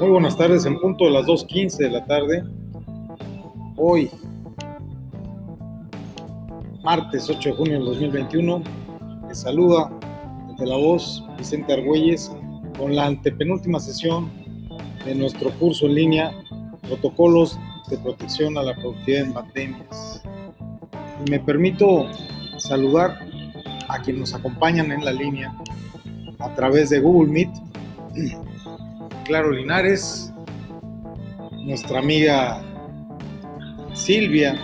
Muy buenas tardes, en punto de las 2.15 de la tarde. Hoy, martes 8 de junio del 2021, les saluda desde la voz Vicente Argüelles con la antepenúltima sesión de nuestro curso en línea Protocolos de Protección a la Productividad en Pandemias. Me permito saludar a quienes nos acompañan en la línea a través de Google Meet Claro Linares, nuestra amiga Silvia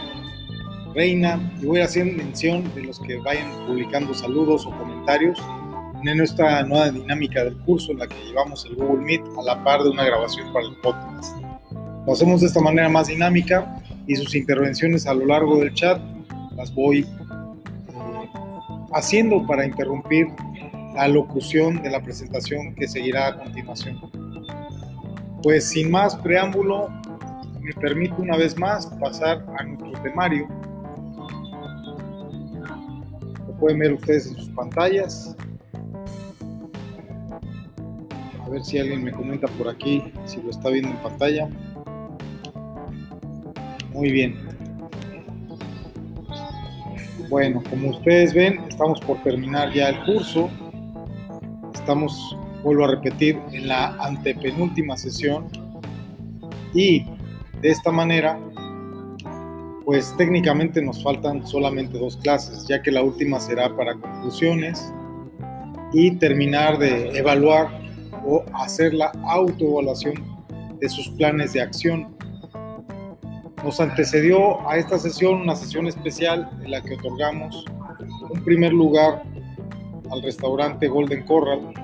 Reina, y voy a hacer mención de los que vayan publicando saludos o comentarios en nuestra nueva dinámica del curso en la que llevamos el Google Meet a la par de una grabación para el podcast. Lo hacemos de esta manera más dinámica y sus intervenciones a lo largo del chat las voy eh, haciendo para interrumpir la locución de la presentación que seguirá a continuación. Pues sin más preámbulo, me permito una vez más pasar a nuestro temario. Lo pueden ver ustedes en sus pantallas. A ver si alguien me comenta por aquí si lo está viendo en pantalla. Muy bien. Bueno, como ustedes ven, estamos por terminar ya el curso. Estamos vuelvo a repetir, en la antepenúltima sesión y de esta manera, pues técnicamente nos faltan solamente dos clases, ya que la última será para conclusiones y terminar de evaluar o hacer la autoevaluación de sus planes de acción. Nos antecedió a esta sesión una sesión especial en la que otorgamos un primer lugar al restaurante Golden Corral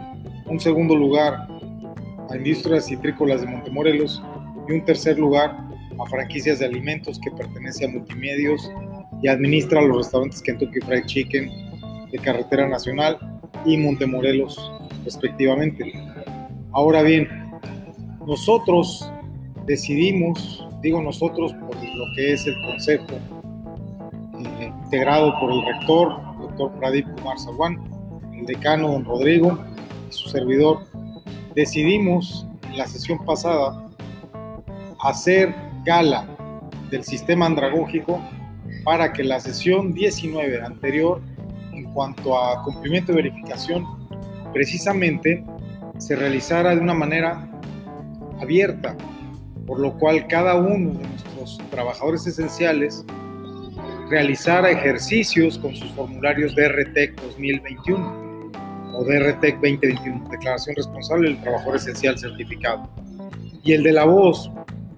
un segundo lugar a Industrias Citrícolas de Montemorelos y un tercer lugar a franquicias de alimentos que pertenece a Multimedios y administra los restaurantes Kentucky Fried Chicken de Carretera Nacional y Montemorelos respectivamente. Ahora bien, nosotros decidimos, digo nosotros por lo que es el consejo eh, integrado por el rector, doctor Pradip Kumar Sawan, el decano don Rodrigo su servidor, decidimos en la sesión pasada hacer gala del sistema andragógico para que la sesión 19 anterior, en cuanto a cumplimiento y verificación, precisamente se realizara de una manera abierta, por lo cual cada uno de nuestros trabajadores esenciales realizara ejercicios con sus formularios de RTEC 2021 o DRTEC 2021, Declaración Responsable del Trabajador Esencial Certificado. Y el de la voz,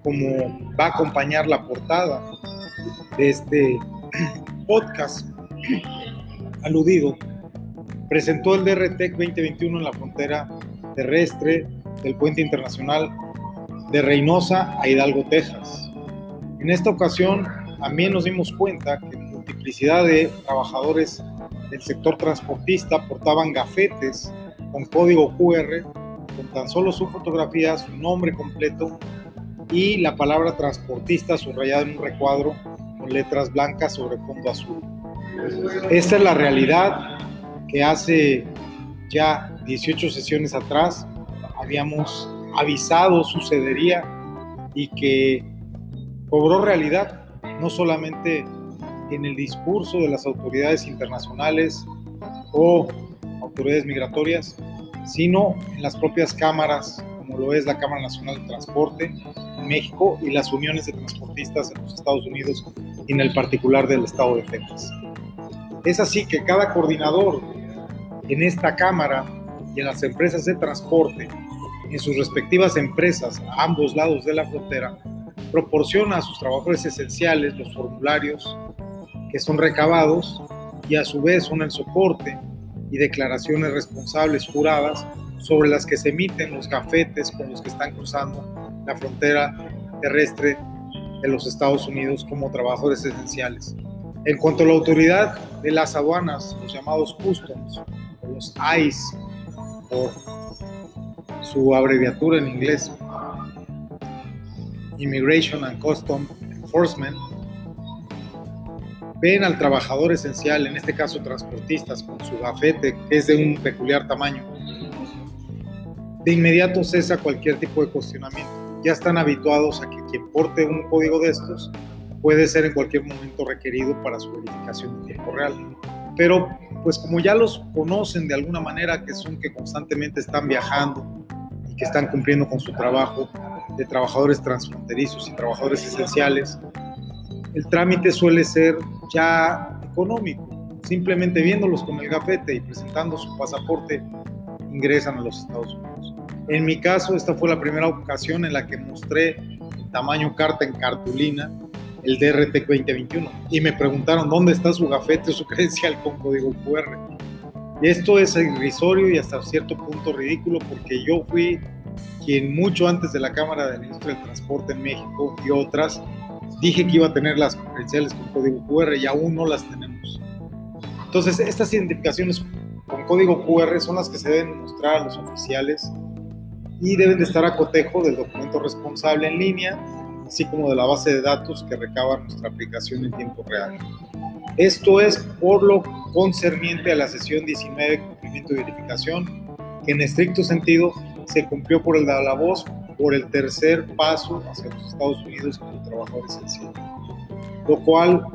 como va a acompañar la portada de este podcast aludido, presentó el DRTEC 2021 en la frontera terrestre del puente internacional de Reynosa a Hidalgo, Texas. En esta ocasión también nos dimos cuenta que multiplicidad de trabajadores del sector transportista portaban gafetes con código QR, con tan solo su fotografía, su nombre completo y la palabra transportista subrayada en un recuadro con letras blancas sobre fondo azul. Esta es la realidad que hace ya 18 sesiones atrás habíamos avisado sucedería y que cobró realidad, no solamente en el discurso de las autoridades internacionales o autoridades migratorias, sino en las propias cámaras, como lo es la Cámara Nacional de Transporte en México y las uniones de transportistas en los Estados Unidos y en el particular del estado de Texas. Es así que cada coordinador en esta Cámara y en las empresas de transporte, en sus respectivas empresas a ambos lados de la frontera, proporciona a sus trabajadores esenciales los formularios que son recabados y a su vez son el soporte y declaraciones responsables juradas sobre las que se emiten los gafetes con los que están cruzando la frontera terrestre de los Estados Unidos como trabajadores esenciales. En cuanto a la autoridad de las aduanas, los llamados customs, o los ICE, por su abreviatura en inglés, Immigration and Customs Enforcement, ven al trabajador esencial, en este caso transportistas, con su gafete, que es de un peculiar tamaño, de inmediato cesa cualquier tipo de cuestionamiento. Ya están habituados a que quien porte un código de estos puede ser en cualquier momento requerido para su verificación en tiempo real. Pero pues como ya los conocen de alguna manera, que son que constantemente están viajando y que están cumpliendo con su trabajo de trabajadores transfronterizos y trabajadores esenciales, el trámite suele ser ya económico. Simplemente viéndolos con el gafete y presentando su pasaporte, ingresan a los Estados Unidos. En mi caso, esta fue la primera ocasión en la que mostré en tamaño carta en cartulina el DRT 2021 y me preguntaron dónde está su gafete o su credencial con código QR. Y esto es irrisorio y hasta cierto punto ridículo porque yo fui quien mucho antes de la Cámara de la Industria del Transporte en México y otras dije que iba a tener las credenciales con código QR y aún no las tenemos. Entonces, estas identificaciones con código QR son las que se deben mostrar a los oficiales y deben de estar a cotejo del documento responsable en línea así como de la base de datos que recaba nuestra aplicación en tiempo real. Esto es por lo concerniente a la sesión 19 de cumplimiento y verificación, que en estricto sentido se cumplió por el voz por el tercer paso hacia los Estados Unidos como trabajador esencial. Lo cual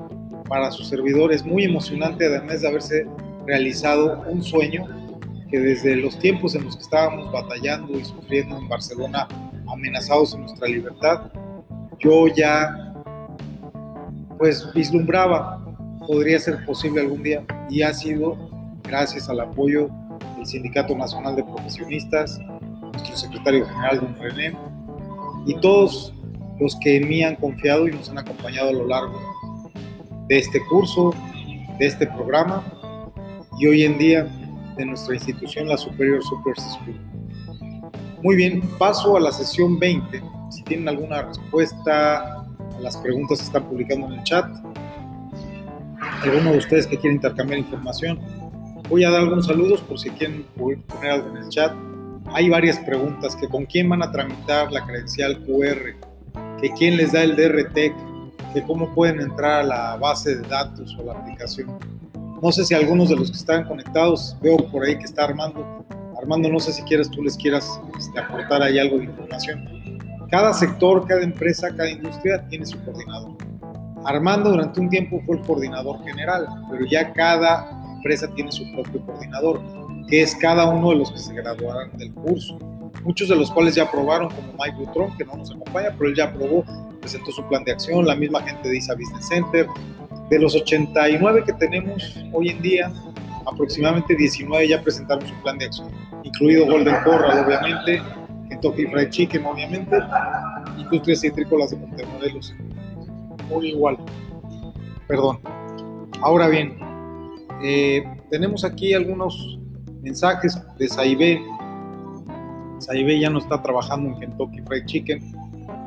para su servidor es muy emocionante además de haberse realizado un sueño que desde los tiempos en los que estábamos batallando y sufriendo en Barcelona amenazados en nuestra libertad, yo ya pues vislumbraba podría ser posible algún día y ha sido gracias al apoyo del Sindicato Nacional de Profesionistas, nuestro secretario general, don René, y todos los que en mí han confiado y nos han acompañado a lo largo de este curso, de este programa y hoy en día de nuestra institución, la Superior Super School. Muy bien, paso a la sesión 20 si tienen alguna respuesta a las preguntas que están publicando en el chat, alguno de ustedes que quiere intercambiar información, voy a dar algunos saludos por si quieren poner algo en el chat. Hay varias preguntas, que con quién van a tramitar la credencial QR, que quién les da el DRT, que cómo pueden entrar a la base de datos o la aplicación. No sé si algunos de los que están conectados, veo por ahí que está Armando. Armando, no sé si quieres tú les quieras este, aportar ahí algo de información. Cada sector, cada empresa, cada industria tiene su coordinador. Armando durante un tiempo fue el coordinador general, pero ya cada empresa tiene su propio coordinador, que es cada uno de los que se graduarán del curso. Muchos de los cuales ya aprobaron, como Mike Butrón, que no nos acompaña, pero él ya aprobó, presentó su plan de acción, la misma gente de ISA Business Center. De los 89 que tenemos hoy en día, aproximadamente 19 ya presentaron su plan de acción, incluido Golden Corral, obviamente, Kentucky Fried Chicken, obviamente, Industrias Cítricas de Montemorelos. Muy igual. Perdón. Ahora bien, eh, tenemos aquí algunos mensajes de Saibé. Saibé ya no está trabajando en Kentucky Fried Chicken,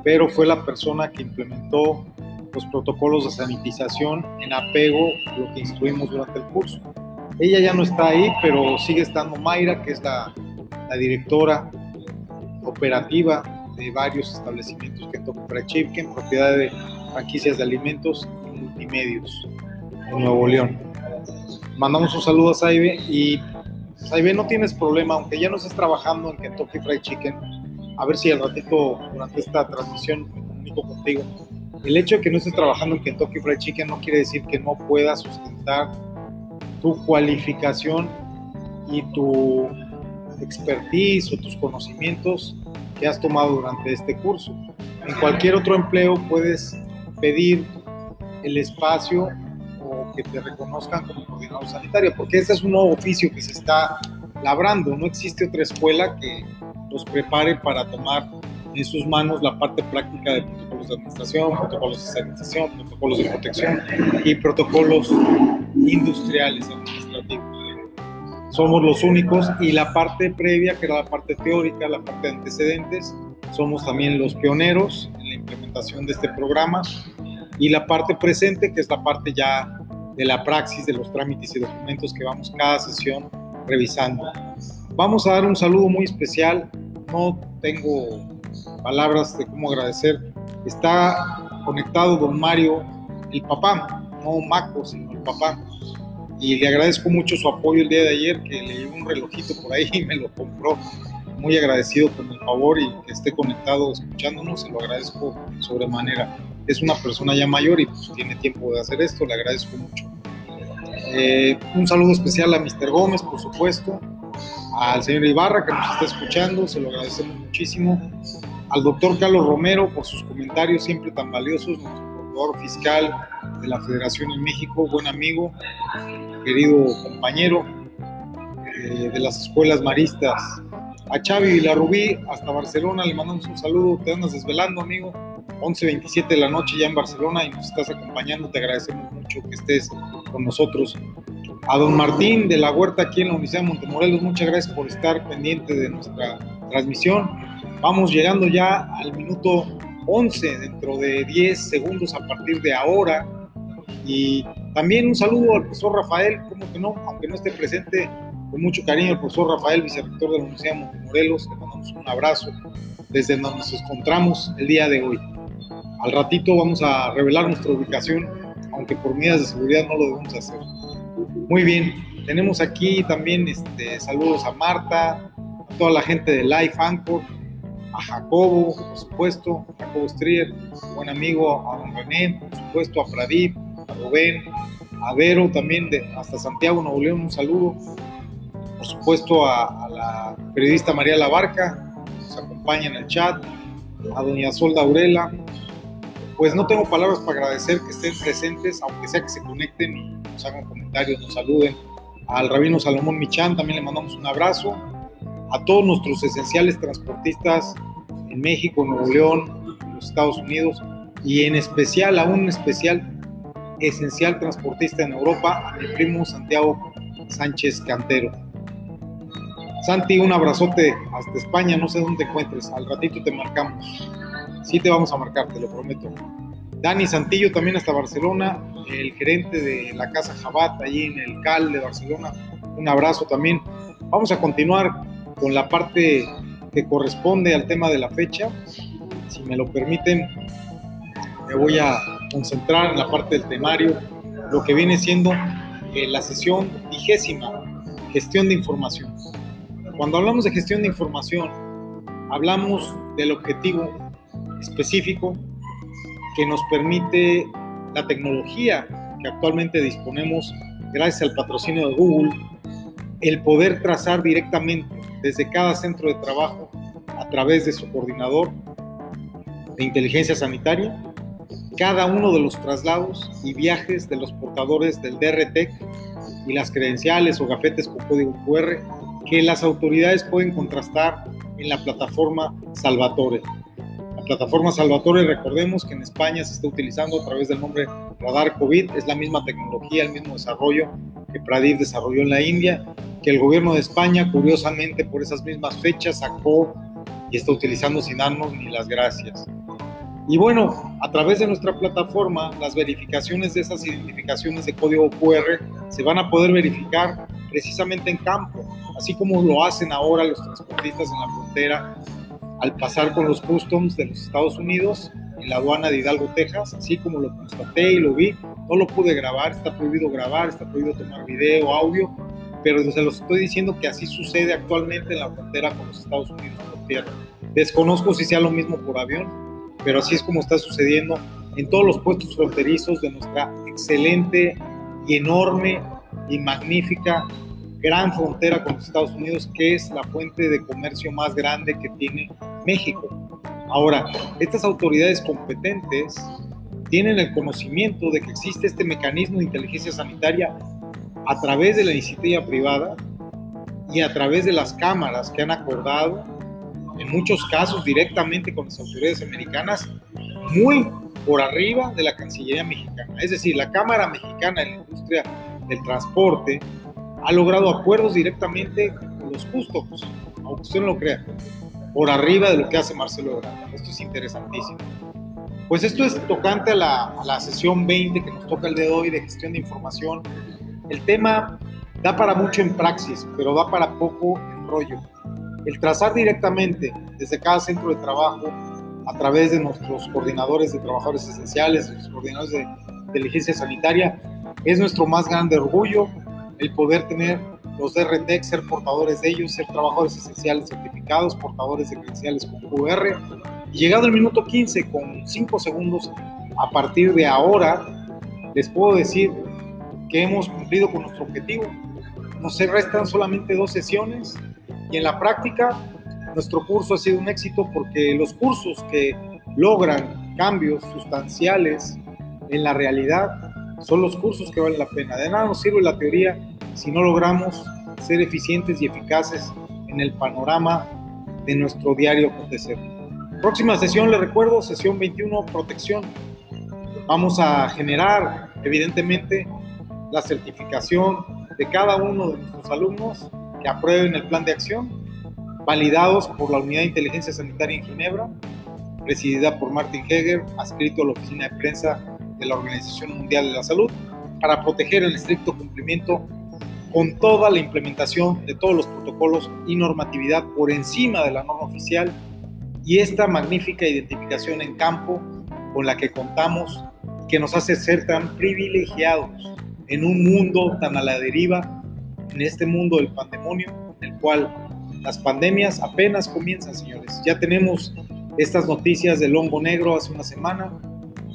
pero fue la persona que implementó los protocolos de sanitización en apego a lo que instruimos durante el curso. Ella ya no está ahí, pero sigue estando Mayra, que es la, la directora operativa de varios establecimientos tocan Fried Chicken, propiedad de franquicias de alimentos y multimedios en Nuevo León. Mandamos un saludo a Saibe y Saibe no tienes problema, aunque ya no estés trabajando en Kentucky Fried Chicken, a ver si al ratito durante esta transmisión me comunico contigo. El hecho de que no estés trabajando en Kentucky Fried Chicken no quiere decir que no puedas sustentar tu cualificación y tu expertise o tus conocimientos que has tomado durante este curso. En cualquier otro empleo puedes pedir el espacio que te reconozcan como coordinador sanitario, porque ese es un nuevo oficio que se está labrando. No existe otra escuela que los prepare para tomar en sus manos la parte práctica de protocolos de administración, protocolos de sanitización, protocolos de protección y protocolos industriales administrativos somos los únicos y la parte previa, que era la parte teórica, la parte de antecedentes, somos también los pioneros en la implementación de este programa y la parte presente, que es la parte ya de la praxis de los trámites y documentos que vamos cada sesión revisando. Vamos a dar un saludo muy especial, no tengo palabras de cómo agradecer. Está conectado don Mario, el papá, no Maco, sino el papá y le agradezco mucho su apoyo el día de ayer, que le llevé un relojito por ahí y me lo compró. muy agradecido con el favor y que esté conectado escuchándonos, se lo agradezco sobremanera. Es una persona ya mayor y pues tiene tiempo de hacer esto, le agradezco mucho. Eh, un saludo especial a Mr. Gómez, por supuesto, al señor Ibarra que nos está escuchando, se lo agradecemos muchísimo, al doctor Carlos Romero por sus comentarios siempre tan valiosos, nuestro procurador fiscal de la Federación en México, buen amigo, querido compañero eh, de las escuelas maristas. A Xavi y la Rubí hasta Barcelona le mandamos un saludo, te andas desvelando amigo, 11.27 de la noche ya en Barcelona y nos estás acompañando, te agradecemos mucho que estés con nosotros. A don Martín de la Huerta aquí en la Universidad de Montemorelos, muchas gracias por estar pendiente de nuestra transmisión. Vamos llegando ya al minuto 11, dentro de 10 segundos a partir de ahora. Y también un saludo al profesor Rafael, como que no, aunque no esté presente, con mucho cariño al profesor Rafael, vicerrector de la Universidad de Montemorelos, le mandamos un abrazo desde donde nos encontramos el día de hoy. Al ratito vamos a revelar nuestra ubicación, aunque por medidas de seguridad no lo debemos hacer. Muy bien, tenemos aquí también este, saludos a Marta, a toda la gente de Life Anchor, a Jacobo, por supuesto, a Jacobo Strier, buen amigo, a don René, por supuesto, a Pradip, a Rubén, a Vero también, de, hasta Santiago Nuevo León, un saludo. Por supuesto, a, a la periodista María Labarca, nos acompaña en el chat, a doña Solda Aurela. Pues no tengo palabras para agradecer que estén presentes, aunque sea que se conecten y nos hagan comentarios, nos saluden. Al rabino Salomón Michán también le mandamos un abrazo. A todos nuestros esenciales transportistas en México, Nuevo León, en los Estados Unidos y en especial, a un especial esencial transportista en Europa, a mi primo Santiago Sánchez Cantero. Santi, un abrazote hasta España, no sé dónde encuentres, al ratito te marcamos. Sí te vamos a marcar, te lo prometo. Dani Santillo también hasta Barcelona, el gerente de la Casa Jabat, allí en el CAL de Barcelona. Un abrazo también. Vamos a continuar con la parte que corresponde al tema de la fecha. Si me lo permiten, me voy a concentrar en la parte del temario, lo que viene siendo eh, la sesión vigésima, gestión de información. Cuando hablamos de gestión de información, hablamos del objetivo específico que nos permite la tecnología que actualmente disponemos gracias al patrocinio de Google, el poder trazar directamente desde cada centro de trabajo a través de su coordinador de inteligencia sanitaria cada uno de los traslados y viajes de los portadores del DRTEC y las credenciales o gafetes con código QR que las autoridades pueden contrastar en la plataforma Salvatore. La plataforma Salvatore, recordemos que en España se está utilizando a través del nombre Radar COVID, es la misma tecnología, el mismo desarrollo que Pradip desarrolló en la India, que el gobierno de España, curiosamente, por esas mismas fechas sacó y está utilizando sin darnos ni las gracias. Y bueno, a través de nuestra plataforma, las verificaciones de esas identificaciones de código QR se van a poder verificar precisamente en campo, así como lo hacen ahora los transportistas en la frontera al pasar con los customs de los Estados Unidos en la aduana de Hidalgo, Texas, así como lo constaté y lo vi, no lo pude grabar, está prohibido grabar, está prohibido tomar video, audio, pero se los estoy diciendo que así sucede actualmente en la frontera con los Estados Unidos por tierra. Desconozco si sea lo mismo por avión, pero así es como está sucediendo en todos los puestos fronterizos de nuestra excelente y enorme y magnífica gran frontera con los Estados Unidos, que es la fuente de comercio más grande que tiene México. Ahora, estas autoridades competentes tienen el conocimiento de que existe este mecanismo de inteligencia sanitaria a través de la iniciativa privada y a través de las cámaras que han acordado en muchos casos directamente con las autoridades americanas, muy por arriba de la Cancillería mexicana. Es decir, la Cámara Mexicana de la Industria del Transporte ha logrado acuerdos directamente con los customs, aunque usted no lo crea, por arriba de lo que hace Marcelo Ebrard. Esto es interesantísimo. Pues esto es tocante a la, a la sesión 20 que nos toca el de hoy de gestión de información. El tema da para mucho en praxis, pero da para poco en rollo el trazar directamente desde cada centro de trabajo a través de nuestros coordinadores de trabajadores esenciales, nuestros coordinadores de inteligencia sanitaria, es nuestro más grande orgullo el poder tener los RTEC, ser portadores de ellos, ser trabajadores esenciales certificados, portadores de credenciales con QR. Llegado el minuto 15, con 5 segundos, a partir de ahora, les puedo decir que hemos cumplido con nuestro objetivo. Nos restan solamente dos sesiones y en la práctica nuestro curso ha sido un éxito porque los cursos que logran cambios sustanciales en la realidad son los cursos que valen la pena. De nada nos sirve la teoría si no logramos ser eficientes y eficaces en el panorama de nuestro diario acontecer. Próxima sesión, le recuerdo, sesión 21, protección. Vamos a generar, evidentemente, la certificación de cada uno de nuestros alumnos que aprueben el plan de acción, validados por la Unidad de Inteligencia Sanitaria en Ginebra, presidida por Martin Heger, adscrito a la Oficina de Prensa de la Organización Mundial de la Salud, para proteger el estricto cumplimiento con toda la implementación de todos los protocolos y normatividad por encima de la norma oficial y esta magnífica identificación en campo con la que contamos que nos hace ser tan privilegiados en un mundo tan a la deriva, en este mundo del pandemonio, en el cual las pandemias apenas comienzan, señores. Ya tenemos estas noticias del hongo negro hace una semana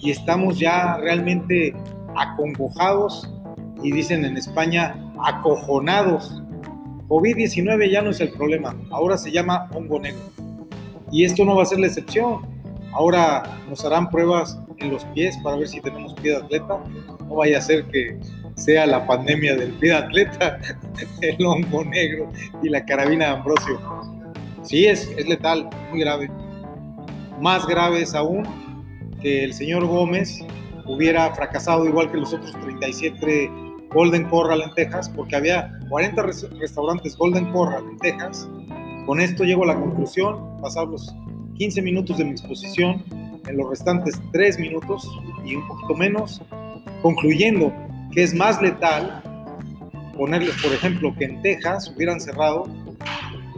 y estamos ya realmente acongojados y dicen en España acojonados. COVID-19 ya no es el problema, ahora se llama hongo negro. Y esto no va a ser la excepción. Ahora nos harán pruebas en los pies para ver si tenemos pie atleta. No vaya a ser que sea la pandemia del pie atleta, el hongo negro y la carabina de Ambrosio. Sí, es, es letal, muy grave. Más grave aún que el señor Gómez hubiera fracasado igual que los otros 37 Golden Corral en Texas, porque había 40 restaurantes Golden Corral en Texas. Con esto llego a la conclusión, pasar los 15 minutos de mi exposición, en los restantes 3 minutos y un poquito menos, concluyendo que es más letal ponerles, por ejemplo, que en Texas hubieran cerrado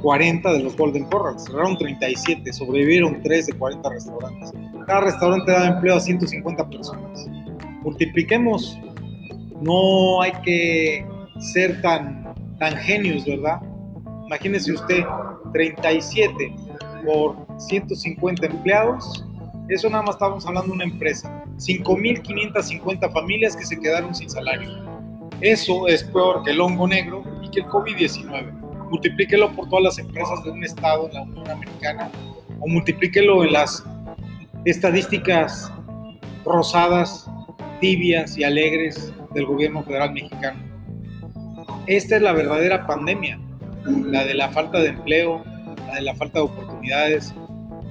40 de los Golden Corral, cerraron 37, sobrevivieron 3 de 40 restaurantes. Cada restaurante da empleo a 150 personas. Multipliquemos, no hay que ser tan, tan genios, ¿verdad? Imagínese usted 37 por 150 empleados, eso nada más estamos hablando de una empresa. 5.550 familias que se quedaron sin salario. Eso es peor que el hongo negro y que el COVID-19 multiplíquelo por todas las empresas de un estado en la Unión Americana o multiplíquelo en las estadísticas rosadas, tibias y alegres del gobierno federal mexicano. Esta es la verdadera pandemia, la de la falta de empleo, la de la falta de oportunidades,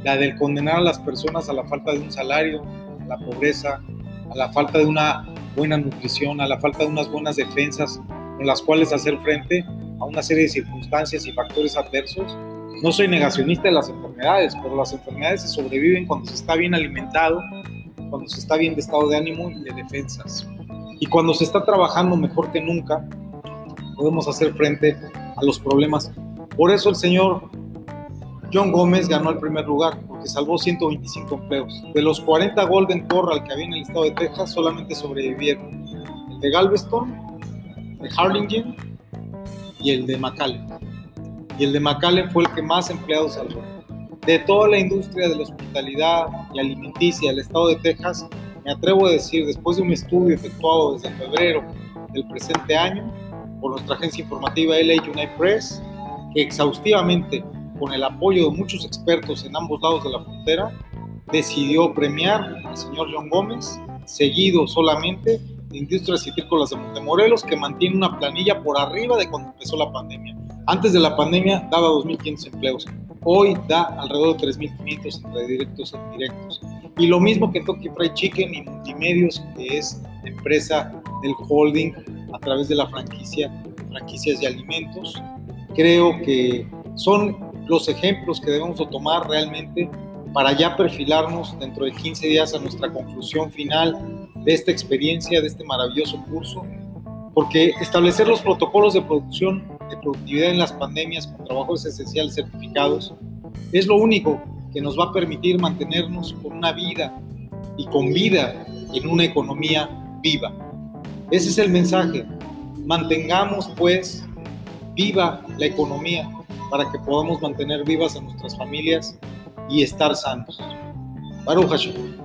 la del condenar a las personas a la falta de un salario, a la pobreza, a la falta de una buena nutrición, a la falta de unas buenas defensas con las cuales hacer frente a una serie de circunstancias y factores adversos. No soy negacionista de las enfermedades, pero las enfermedades se sobreviven cuando se está bien alimentado, cuando se está bien de estado de ánimo y de defensas. Y cuando se está trabajando mejor que nunca, podemos hacer frente a los problemas. Por eso el señor John Gómez ganó el primer lugar, porque salvó 125 empleos. De los 40 Golden Corral que había en el estado de Texas, solamente sobrevivieron el de Galveston, el de Harlingen y el de McAllen. Y el de McAllen fue el que más empleados salvó. De toda la industria de la hospitalidad y alimenticia del estado de Texas, me atrevo a decir, después de un estudio efectuado desde febrero del presente año por nuestra agencia informativa LA United Press, que exhaustivamente, con el apoyo de muchos expertos en ambos lados de la frontera, decidió premiar al señor John Gómez, seguido solamente Industrias Citrícolas de Montemorelos, que mantiene una planilla por arriba de cuando empezó la pandemia. Antes de la pandemia daba 2.500 empleos. Hoy da alrededor de 3.500 entre directos e indirectos. Y lo mismo que Toki Fried Chicken y Multimedios, que es empresa del holding a través de la franquicia, franquicias de alimentos. Creo que son los ejemplos que debemos tomar realmente para ya perfilarnos dentro de 15 días a nuestra conclusión final de esta experiencia, de este maravilloso curso, porque establecer los protocolos de producción, productividad en las pandemias con trabajos esenciales certificados, es lo único que nos va a permitir mantenernos con una vida y con vida en una economía viva. Ese es el mensaje. Mantengamos pues viva la economía, para que podamos mantener vivas a nuestras familias y estar sanos. Baruch Hashem.